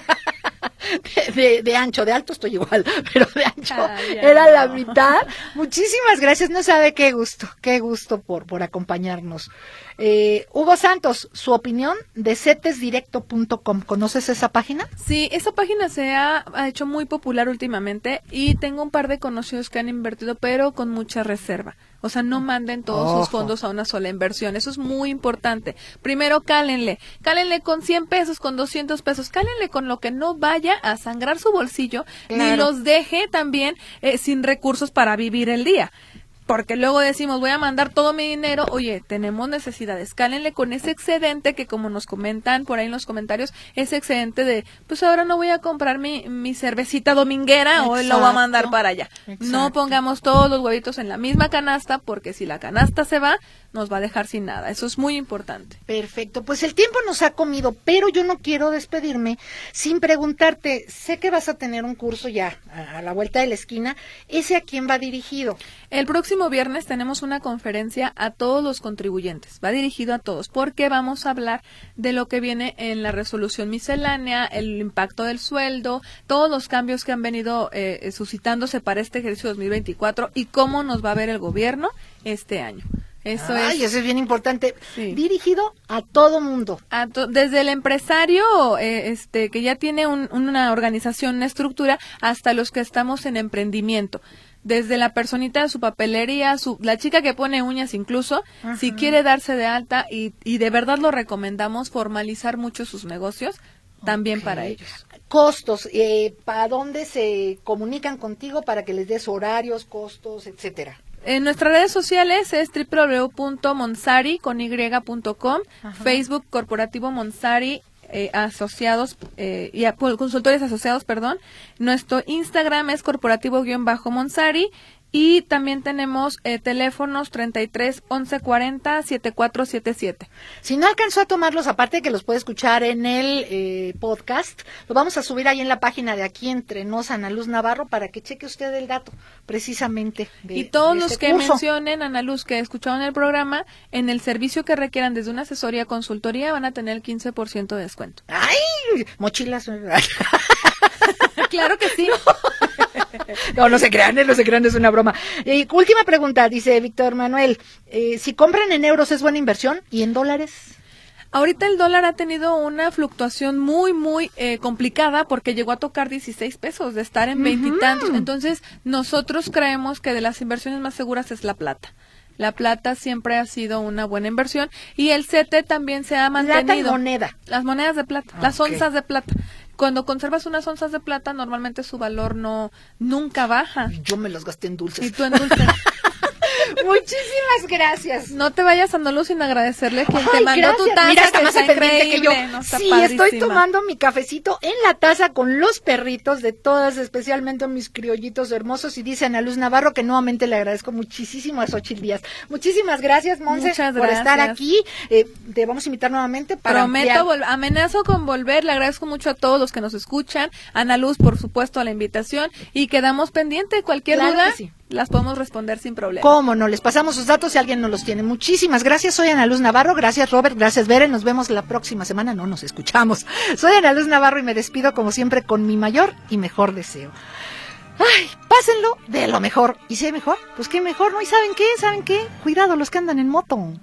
De, de- de ancho, de alto estoy igual, pero de ancho era la mitad. Muchísimas gracias, no sabe qué gusto, qué gusto por, por acompañarnos. Eh, Hugo Santos, su opinión de cetesdirecto.com, ¿conoces esa página? Sí, esa página se ha, ha hecho muy popular últimamente y tengo un par de conocidos que han invertido, pero con mucha reserva. O sea, no manden todos sus fondos a una sola inversión. Eso es muy importante. Primero, cálenle. Cálenle con 100 pesos, con 200 pesos. Cálenle con lo que no vaya a sangrar su bolsillo, ni los deje también eh, sin recursos para vivir el día. Porque luego decimos, voy a mandar todo mi dinero. Oye, tenemos necesidades. Cálenle con ese excedente que, como nos comentan por ahí en los comentarios, ese excedente de, pues ahora no voy a comprar mi, mi cervecita dominguera, hoy lo voy a mandar para allá. Exacto. No pongamos todos los huevitos en la misma canasta, porque si la canasta se va, nos va a dejar sin nada. Eso es muy importante. Perfecto, pues el tiempo nos ha comido, pero yo no quiero despedirme sin preguntarte, sé que vas a tener un curso ya a, la vuelta de la esquina, ¿ese a quién va dirigido? El próximo viernes tenemos una conferencia a todos los contribuyentes. Va dirigido a todos porque vamos a hablar de lo que viene en la resolución miscelánea, el impacto del sueldo, todos los cambios que han venido eh, eh, suscitándose para este ejercicio 2024 y cómo nos va a ver el gobierno este año. Eso Ay, es eso es bien importante. Sí. Dirigido a todo mundo. a to- desde el empresario eh, este que ya tiene un- una organización, una estructura, hasta los que estamos en emprendimiento. Desde la personita de su papelería, su, la chica que pone uñas incluso, si quiere darse de alta y, y de verdad lo recomendamos formalizar mucho sus negocios, también para ellos. Costos, eh, ¿para dónde se comunican contigo para que les des horarios, costos, etcétera? En nuestras redes sociales es www.monsari con y.com. Facebook Corporativo Monsari eh, asociados eh, y a- consultores asociados, perdón. Nuestro Instagram es corporativo-monsari y también tenemos eh, teléfonos 33 11 40 7477. Si no alcanzó a tomarlos, aparte de que los puede escuchar en el eh, podcast, lo vamos a subir ahí en la página de aquí entre nos, Ana Luz Navarro, para que cheque usted el dato precisamente. De, y todos de los este que curso. mencionen, Ana Luz, que escucharon el programa, en el servicio que requieran desde una asesoría consultoría van a tener el 15% de descuento. ¡Ay! Mochilas. claro que sí. No, no se crean, eh, no se crean, es una broma. Y última pregunta, dice Víctor Manuel. eh, si compran en euros, ¿es buena inversión? ¿Y en dólares? Ahorita el dólar ha tenido una fluctuación muy, muy eh, complicada porque llegó a tocar 16 pesos de estar en veintitantos. Entonces, nosotros creemos que de las inversiones más seguras es la plata. La plata siempre ha sido una buena inversión y el CETE también se ha Plata y mantenido. moneda. Las monedas de plata, las Ok. onzas de plata. Cuando conservas unas onzas de plata, normalmente su valor no nunca baja. Yo me los gasté en Y dulces. tú en dulce. Muchísimas gracias. No te vayas a Luz sin agradecerle quien te mandó tu taza. Mira, está que más está pendiente que yo. sí, estoy tomando mi cafecito en la taza con los perritos de todas, especialmente mis criollitos hermosos. Y dice Ana Luz Navarro que nuevamente le agradezco muchísimo a Xochitl Díaz. Muchísimas gracias, Monse, por estar aquí. Eh, te vamos a invitar nuevamente para Prometo, amenazo con volver. Le agradezco mucho a todos los que nos escuchan. Ana Luz, por supuesto, a la invitación. Y quedamos pendiente. Cualquier Claro duda, que sí. Las podemos responder sin problema. ¿Cómo no? Les pasamos sus datos si alguien no los tiene. Muchísimas gracias. Soy Ana Luz Navarro. Gracias, Robert. Gracias, Beren. Nos vemos la próxima semana. No nos escuchamos. Soy Ana Luz Navarro y me despido como siempre con mi mayor y mejor deseo. Ay, pásenlo de lo mejor. ¿Y si hay mejor? Pues qué mejor, ¿no? ¿Y saben qué? ¿Saben qué? Cuidado los que andan en moto.